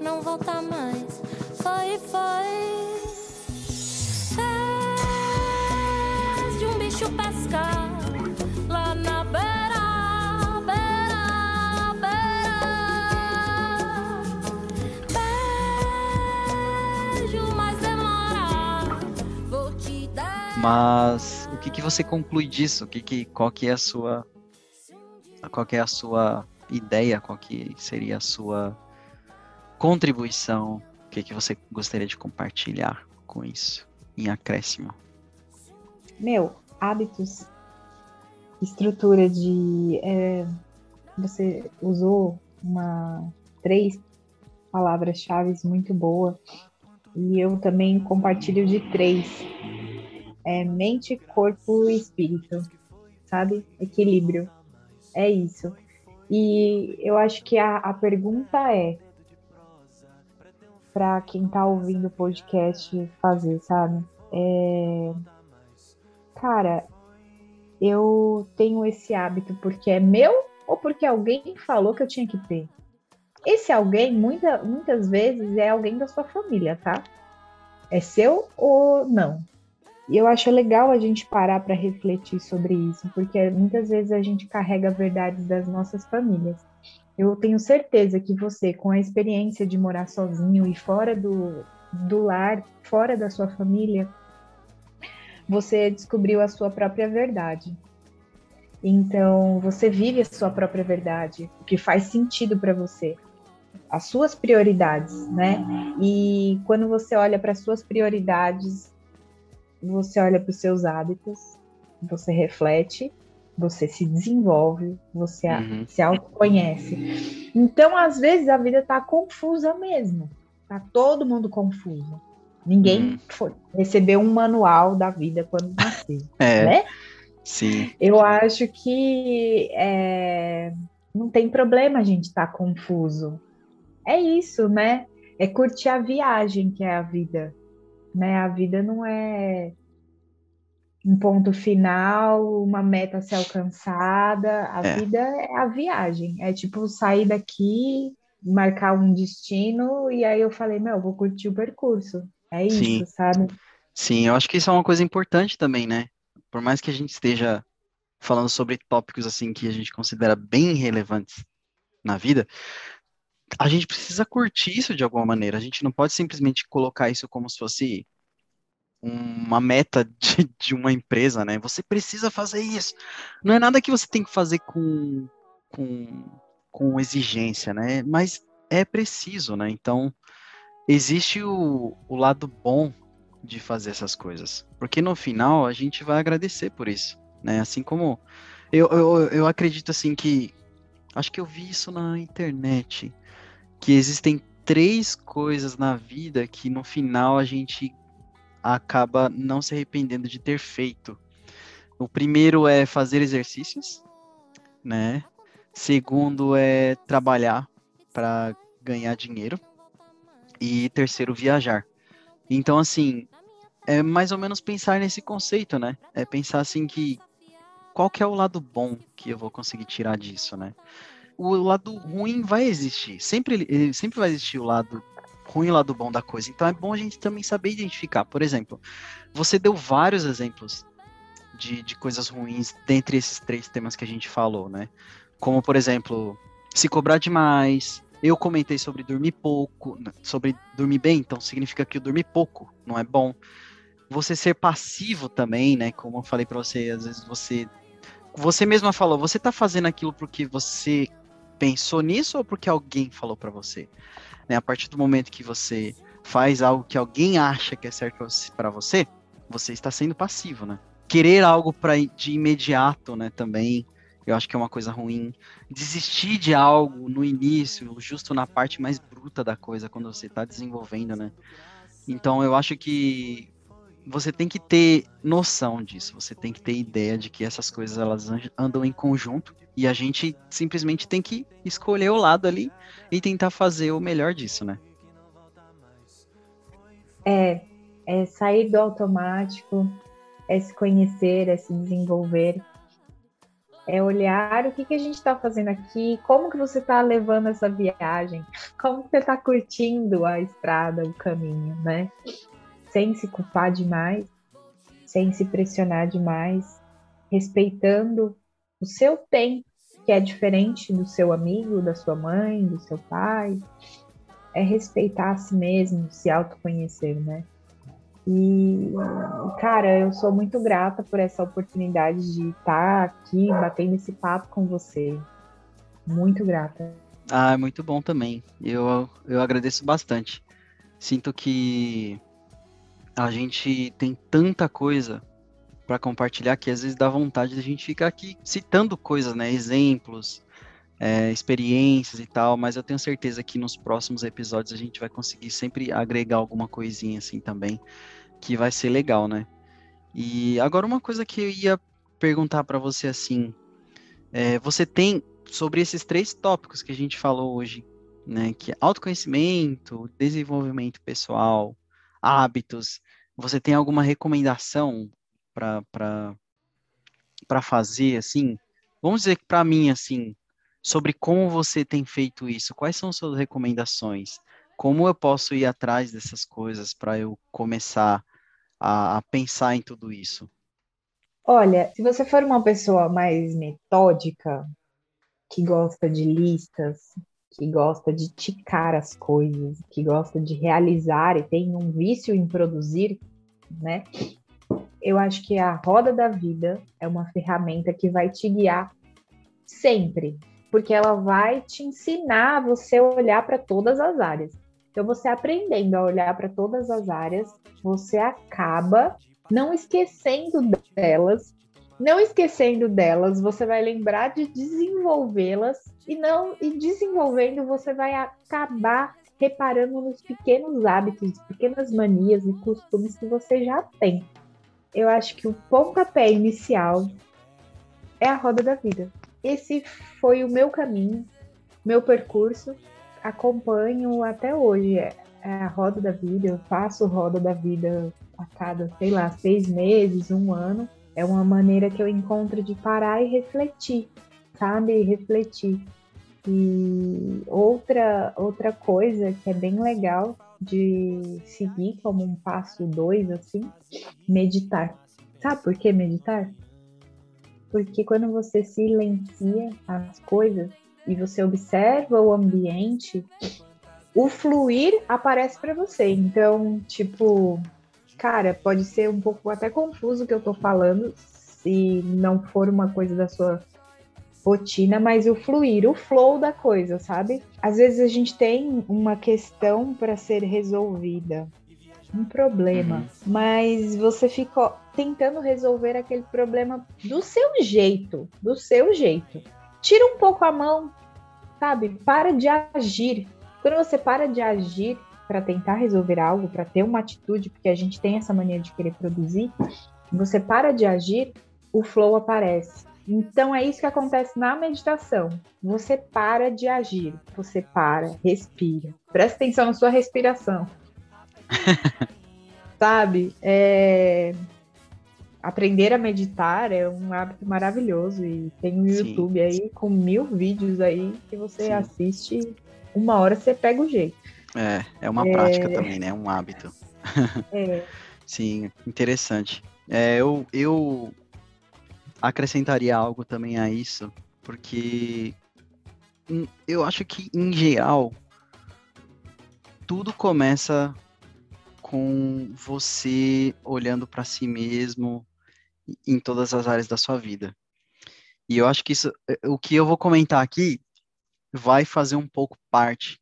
Não volta mais. Foi, foi. de um bicho pescar. Mas o que, que você conclui disso? O que, que qual que é a sua qual que é a sua ideia? Qual que seria a sua contribuição? O que, que você gostaria de compartilhar com isso em acréscimo?
Meu, hábitos, estrutura de é, você usou uma três palavras-chave muito boa e eu também compartilho de três é mente, corpo e espírito, sabe? Equilíbrio. É isso. E eu acho que a, a pergunta é para quem tá ouvindo o podcast fazer, sabe? É... Cara, eu tenho esse hábito porque é meu ou porque alguém falou que eu tinha que ter? Esse alguém, muita, muitas vezes, é alguém da sua família, tá? É seu ou não? E eu acho legal a gente parar para refletir sobre isso, porque muitas vezes a gente carrega verdades das nossas famílias. Eu tenho certeza que você, com a experiência de morar sozinho e fora do, do lar, fora da sua família, você descobriu a sua própria verdade. Então, você vive a sua própria verdade, o que faz sentido para você, as suas prioridades, né? E quando você olha para as suas prioridades, você olha para os seus hábitos, você reflete, você se desenvolve, você uhum. se autoconhece. Então, às vezes, a vida está confusa mesmo. Tá todo mundo confuso. Ninguém uhum. foi, recebeu um manual da vida quando nasceu, [laughs] é, né?
Sim.
Eu acho que é, não tem problema a gente estar tá confuso. é isso, né? É curtir a viagem que é a vida, né? A vida não é um ponto final, uma meta a ser alcançada. A é. vida é a viagem. É tipo sair daqui, marcar um destino e aí eu falei, meu, vou curtir o percurso. É isso, Sim. sabe?
Sim, eu acho que isso é uma coisa importante também, né? Por mais que a gente esteja falando sobre tópicos assim que a gente considera bem relevantes na vida, a gente precisa curtir isso de alguma maneira. A gente não pode simplesmente colocar isso como se fosse uma meta de, [laughs] de uma empresa, né? Você precisa fazer isso. Não é nada que você tem que fazer com, com, com exigência, né? Mas é preciso, né? Então, existe o, o lado bom de fazer essas coisas. Porque no final a gente vai agradecer por isso, né? Assim como eu, eu, eu acredito assim que acho que eu vi isso na internet que existem três coisas na vida que no final a gente acaba não se arrependendo de ter feito. O primeiro é fazer exercícios, né? Segundo é trabalhar para ganhar dinheiro. E terceiro, viajar. Então, assim, é mais ou menos pensar nesse conceito, né? É pensar assim que qual que é o lado bom que eu vou conseguir tirar disso, né? O lado ruim vai existir. Sempre, sempre vai existir o lado ruim e o lado bom da coisa. Então é bom a gente também saber identificar. Por exemplo, você deu vários exemplos de, de coisas ruins dentre esses três temas que a gente falou, né? Como, por exemplo, se cobrar demais, eu comentei sobre dormir pouco, sobre dormir bem, então significa que eu dormir pouco não é bom. Você ser passivo também, né? Como eu falei para você, às vezes você você mesma falou, você tá fazendo aquilo porque você pensou nisso ou porque alguém falou para você? Né? A partir do momento que você faz algo que alguém acha que é certo para você, você está sendo passivo, né? Querer algo para de imediato, né, também eu acho que é uma coisa ruim. Desistir de algo no início, justo na parte mais bruta da coisa, quando você está desenvolvendo, né? Então eu acho que você tem que ter noção disso, você tem que ter ideia de que essas coisas elas andam em conjunto e a gente simplesmente tem que escolher o lado ali e tentar fazer o melhor disso, né?
É, é sair do automático, é se conhecer, é se desenvolver é olhar o que, que a gente está fazendo aqui, como que você está levando essa viagem, como que você está curtindo a estrada, o caminho, né? Sem se culpar demais, sem se pressionar demais, respeitando o seu tempo, que é diferente do seu amigo, da sua mãe, do seu pai. É respeitar a si mesmo, se autoconhecer, né? E, cara, eu sou muito grata por essa oportunidade de estar aqui batendo esse papo com você. Muito grata.
Ah, é muito bom também. Eu, eu agradeço bastante. Sinto que a gente tem tanta coisa para compartilhar que às vezes dá vontade de a gente ficar aqui citando coisas, né? Exemplos, é, experiências e tal, mas eu tenho certeza que nos próximos episódios a gente vai conseguir sempre agregar alguma coisinha assim também, que vai ser legal, né? E agora uma coisa que eu ia perguntar para você assim, é, você tem sobre esses três tópicos que a gente falou hoje, né? Que é autoconhecimento, desenvolvimento pessoal, hábitos. Você tem alguma recomendação para fazer assim? Vamos dizer que para mim assim, sobre como você tem feito isso. Quais são suas recomendações? Como eu posso ir atrás dessas coisas para eu começar a, a, pensar em tudo isso?
Olha, se você for uma pessoa mais metódica, que gosta de listas, que gosta de ticar as coisas, que gosta de realizar e tem um vício em produzir, né? Eu acho que a roda da vida é uma ferramenta que vai te guiar sempre, porque ela vai te ensinar a você olhar para todas as áreas. Então, você aprendendo a olhar para todas as áreas, você acaba não esquecendo delas. Não esquecendo delas, você vai lembrar de desenvolvê-las e não e desenvolvendo você vai acabar reparando nos pequenos hábitos, pequenas manias e costumes que você já tem. Eu acho que o pontapé inicial é a roda da vida esse foi o meu caminho, meu percurso. acompanho até hoje. É, é a roda da vida, eu faço roda da vida a cada, sei lá, seis meses, um ano. É uma maneira que eu encontro de parar e refletir, sabe? Refletir. E outra, outra coisa que é bem legal de seguir como um passo dois, assim, meditar. Sabe por que meditar? Porque quando você silencia as coisas e você observa o ambiente, o fluir aparece para você. Então, tipo, cara, pode ser um pouco até confuso o que eu tô falando, se não for uma coisa da sua rotina, mas o fluir, o flow da coisa, sabe? Às vezes a gente tem uma questão para ser resolvida, um problema, uhum. mas você fica tentando resolver aquele problema do seu jeito, do seu jeito. Tira um pouco a mão, sabe? Para de agir. Quando você para de agir para tentar resolver algo, para ter uma atitude, porque a gente tem essa mania de querer produzir, você para de agir, o flow aparece. Então é isso que acontece na meditação. Você para de agir, você para, respira. Presta atenção na sua respiração. [laughs] Sabe? É... Aprender a meditar é um hábito maravilhoso e tem um YouTube aí com mil vídeos aí que você sim. assiste, uma hora você pega o jeito.
É, é uma é... prática também, né? Um hábito. É. [laughs] sim, interessante. É, eu, eu acrescentaria algo também a isso, porque eu acho que, em geral, tudo começa com você olhando para si mesmo em todas as áreas da sua vida. E eu acho que isso, é, o que eu vou comentar aqui vai fazer um pouco parte,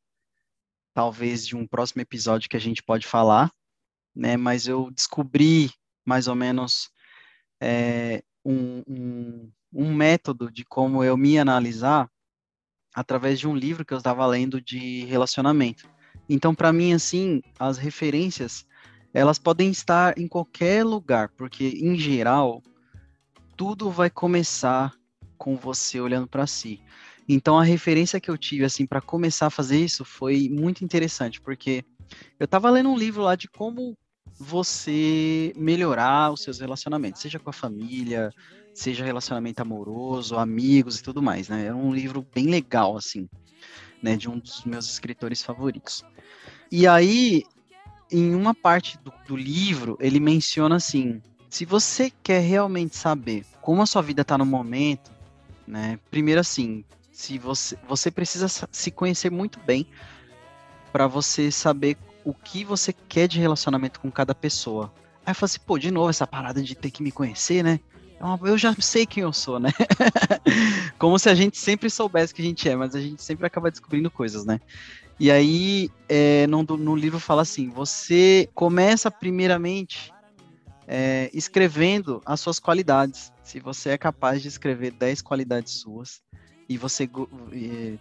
talvez, de um próximo episódio que a gente pode falar, né? Mas eu descobri mais ou menos é, um, um, um método de como eu me analisar através de um livro que eu estava lendo de relacionamento. Então, para mim, assim, as referências elas podem estar em qualquer lugar, porque em geral tudo vai começar com você olhando para si. Então, a referência que eu tive assim para começar a fazer isso foi muito interessante, porque eu estava lendo um livro lá de como você melhorar os seus relacionamentos, seja com a família, seja relacionamento amoroso, amigos e tudo mais, né? É um livro bem legal, assim, né? De um dos meus escritores favoritos. E aí, em uma parte do, do livro, ele menciona assim: se você quer realmente saber como a sua vida está no momento, né? Primeiro assim, se você você precisa se conhecer muito bem para você saber o que você quer de relacionamento com cada pessoa. Aí eu assim, pô, de novo essa parada de ter que me conhecer, né? É eu já sei quem eu sou, né? [laughs] Como se a gente sempre soubesse que a gente é, mas a gente sempre acaba descobrindo coisas, né? E aí, é, no, no livro fala assim: você começa primeiramente é, escrevendo as suas qualidades. Se você é capaz de escrever 10 qualidades suas, e você,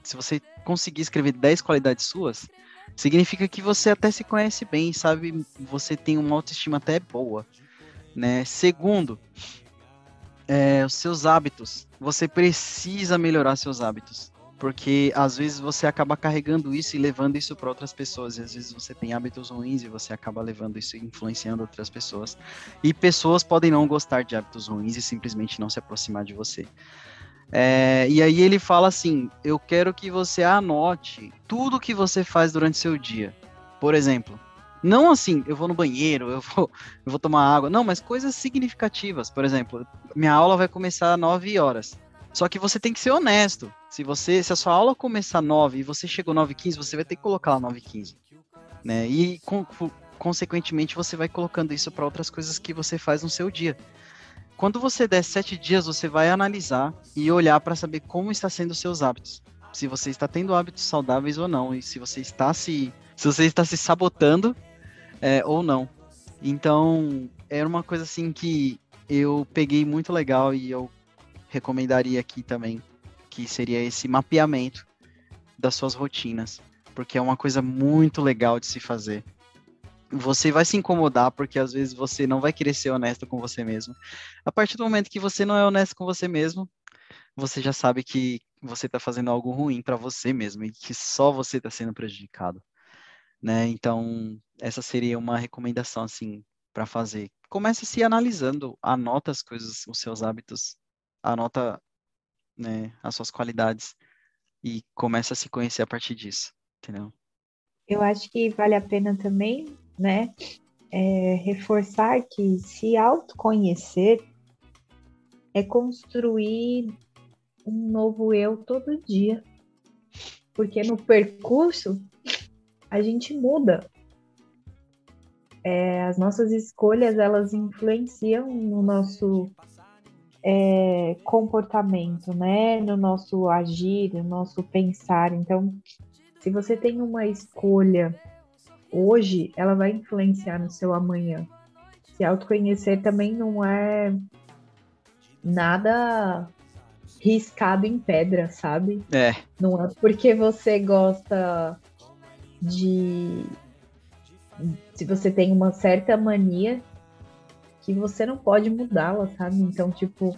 se você conseguir escrever 10 qualidades suas, significa que você até se conhece bem, sabe? Você tem uma autoestima até boa, né? Segundo, é, os seus hábitos. Você precisa melhorar seus hábitos. Porque às vezes você acaba carregando isso e levando isso para outras pessoas. E às vezes você tem hábitos ruins e você acaba levando isso e influenciando outras pessoas. E pessoas podem não gostar de hábitos ruins e simplesmente não se aproximar de você. É, e aí ele fala assim: eu quero que você anote tudo que você faz durante seu dia. Por exemplo, não assim, eu vou no banheiro, eu vou, eu vou tomar água. Não, mas coisas significativas. Por exemplo, minha aula vai começar às 9 horas. Só que você tem que ser honesto. Se você, se a sua aula começar às 9 e você chegou às 9h15, você vai ter que colocar lá 9h15. Né? E consequentemente você vai colocando isso para outras coisas que você faz no seu dia. Quando você der sete dias, você vai analisar e olhar para saber como está sendo os seus hábitos. Se você está tendo hábitos saudáveis ou não, e se você está se, se você está se sabotando é, ou não. Então, era uma coisa assim que eu peguei muito legal e eu recomendaria aqui também, que seria esse mapeamento das suas rotinas, porque é uma coisa muito legal de se fazer você vai se incomodar porque às vezes você não vai querer ser honesto com você mesmo. A partir do momento que você não é honesto com você mesmo, você já sabe que você está fazendo algo ruim para você mesmo e que só você está sendo prejudicado, né? Então, essa seria uma recomendação assim para fazer. Comece se analisando, anota as coisas, os seus hábitos, anota, né, as suas qualidades e comece a se conhecer a partir disso, entendeu?
Eu acho que vale a pena também, né, é, reforçar que se autoconhecer é construir um novo eu todo dia. Porque no percurso a gente muda. É, as nossas escolhas elas influenciam no nosso é, comportamento, né? No nosso agir, no nosso pensar. Então, se você tem uma escolha hoje, ela vai influenciar no seu amanhã. Se autoconhecer também não é nada riscado em pedra, sabe?
É.
Não é porque você gosta de. Se você tem uma certa mania que você não pode mudá-la, sabe? Então, tipo,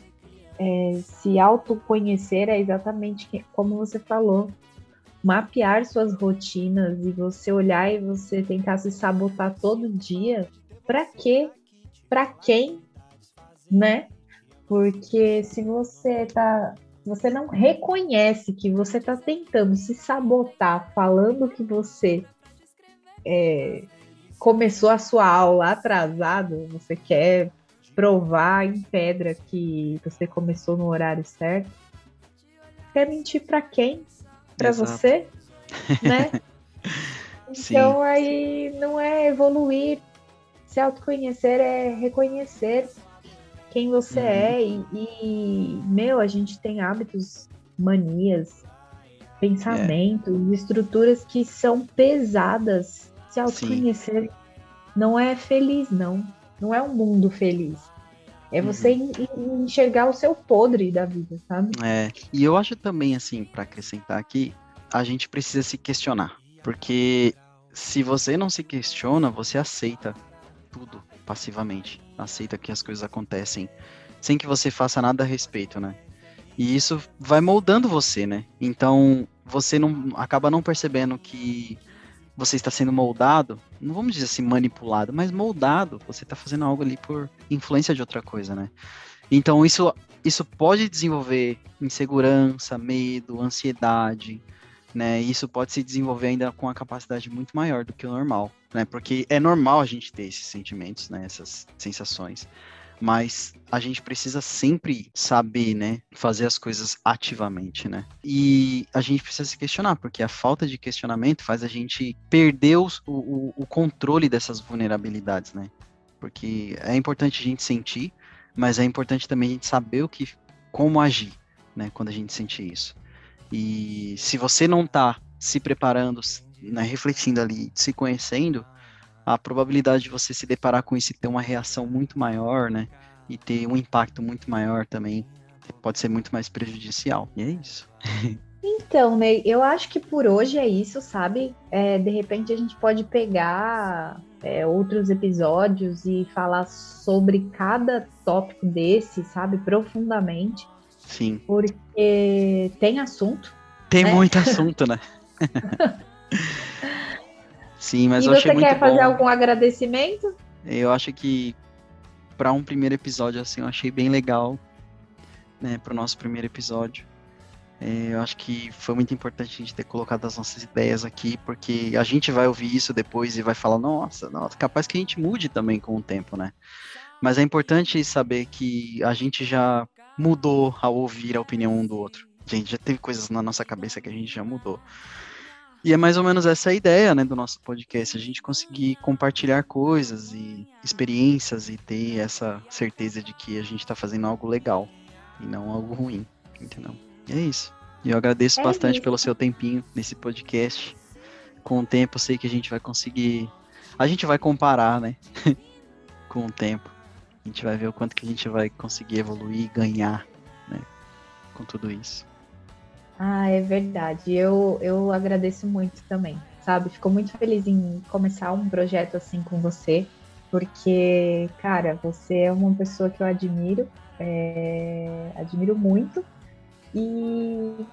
é, se autoconhecer é exatamente como você falou. Mapear suas rotinas e você olhar e você tentar se sabotar todo dia. Pra quê? Pra quem? Né? Porque se você tá. Você não reconhece que você está tentando se sabotar, falando que você é, começou a sua aula atrasado, você quer provar em pedra que você começou no horário certo. Quer mentir para quem? Para você, né? [laughs] então aí não é evoluir, se autoconhecer é reconhecer quem você uhum. é. E, e, meu, a gente tem hábitos, manias, pensamentos, é. estruturas que são pesadas. Se autoconhecer Sim. não é feliz, não. Não é um mundo feliz. É você uhum. enxergar o seu podre da vida, sabe?
É. E eu acho também, assim, para acrescentar aqui, a gente precisa se questionar. Porque se você não se questiona, você aceita tudo passivamente. Aceita que as coisas acontecem sem que você faça nada a respeito, né? E isso vai moldando você, né? Então, você não acaba não percebendo que você está sendo moldado, não vamos dizer assim manipulado, mas moldado, você está fazendo algo ali por influência de outra coisa, né? Então, isso isso pode desenvolver insegurança, medo, ansiedade, né? Isso pode se desenvolver ainda com uma capacidade muito maior do que o normal, né? Porque é normal a gente ter esses sentimentos, né? Essas sensações. Mas a gente precisa sempre saber, né? Fazer as coisas ativamente, né? E a gente precisa se questionar, porque a falta de questionamento faz a gente perder o, o, o controle dessas vulnerabilidades, né? Porque é importante a gente sentir, mas é importante também a gente saber o que, como agir, né? Quando a gente sentir isso. E se você não está se preparando, né, refletindo ali, se conhecendo, a probabilidade de você se deparar com isso e ter uma reação muito maior, né? E ter um impacto muito maior também pode ser muito mais prejudicial. E é isso. [laughs]
Então, Ney, eu acho que por hoje é isso, sabe? É, de repente a gente pode pegar é, outros episódios e falar sobre cada tópico desse, sabe? Profundamente.
Sim.
Porque tem assunto.
Tem né? muito [laughs] assunto, né? [laughs] Sim, mas
e
eu achei muito
bom. você quer fazer algum agradecimento?
Eu acho que para um primeiro episódio assim, eu achei bem legal, né, para o nosso primeiro episódio. É, eu acho que foi muito importante a gente ter colocado as nossas ideias aqui, porque a gente vai ouvir isso depois e vai falar, nossa, nossa, capaz que a gente mude também com o tempo, né? Mas é importante saber que a gente já mudou ao ouvir a opinião um do outro. Gente, já teve coisas na nossa cabeça que a gente já mudou. E é mais ou menos essa a ideia, né, do nosso podcast, a gente conseguir compartilhar coisas e experiências e ter essa certeza de que a gente está fazendo algo legal e não algo ruim, entendeu? E é isso. E eu agradeço é bastante isso. pelo seu tempinho nesse podcast. Com o tempo, eu sei que a gente vai conseguir. A gente vai comparar, né? [laughs] com o tempo. A gente vai ver o quanto que a gente vai conseguir evoluir e ganhar, né? Com tudo isso.
Ah, é verdade. Eu, eu agradeço muito também, sabe? Fico muito feliz em começar um projeto assim com você, porque, cara, você é uma pessoa que eu admiro, é, admiro muito, e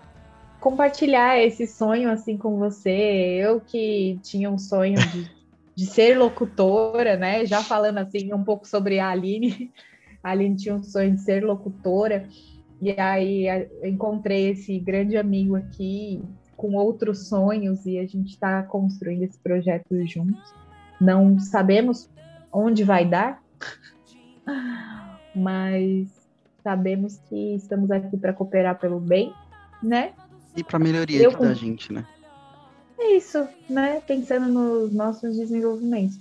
compartilhar esse sonho assim com você. Eu que tinha um sonho de, de ser locutora, né? Já falando assim um pouco sobre a Aline. [laughs] A Aline tinha um sonho de ser locutora. E aí encontrei esse grande amigo aqui com outros sonhos e a gente está construindo esse projeto juntos. Não sabemos onde vai dar, [laughs] mas sabemos que estamos aqui para cooperar pelo bem, né?
E para melhoria Eu, da gente, né?
É isso, né? Pensando nos nossos desenvolvimentos.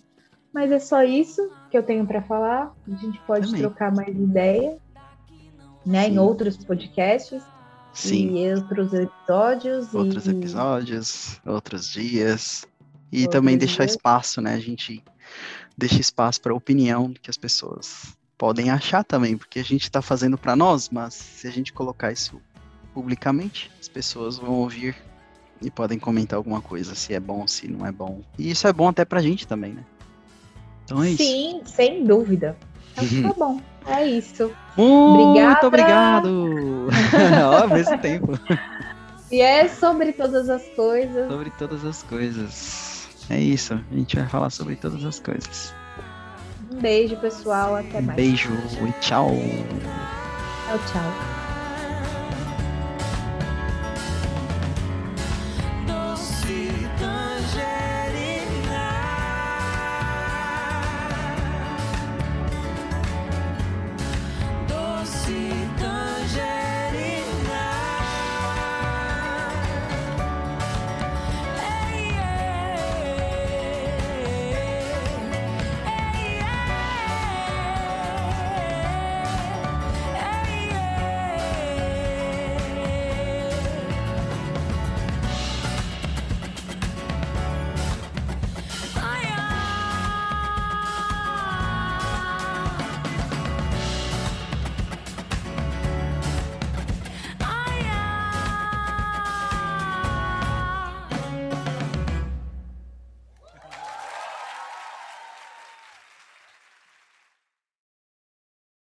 Mas é só isso que eu tenho para falar. A gente pode Também. trocar mais ideia, né? Sim. Em outros podcasts.
Sim.
E outros episódios.
Outros
e...
episódios, outros dias. E outros também deixar dias. espaço, né? A gente deixa espaço para a opinião que as pessoas podem achar também, porque a gente está fazendo para nós, mas se a gente colocar isso publicamente, as pessoas vão ouvir e podem comentar alguma coisa, se é bom, se não é bom. E isso é bom até pra gente também, né? Então é
Sim, isso. Sim, sem dúvida. Que tá bom. É isso.
Muito Obrigada. obrigado! [laughs] Ao mesmo tempo.
E é sobre todas as coisas.
Sobre todas as coisas. É isso. A gente vai falar sobre todas as coisas.
Um beijo, pessoal. Até mais.
Beijo e tchau.
Tchau, tchau.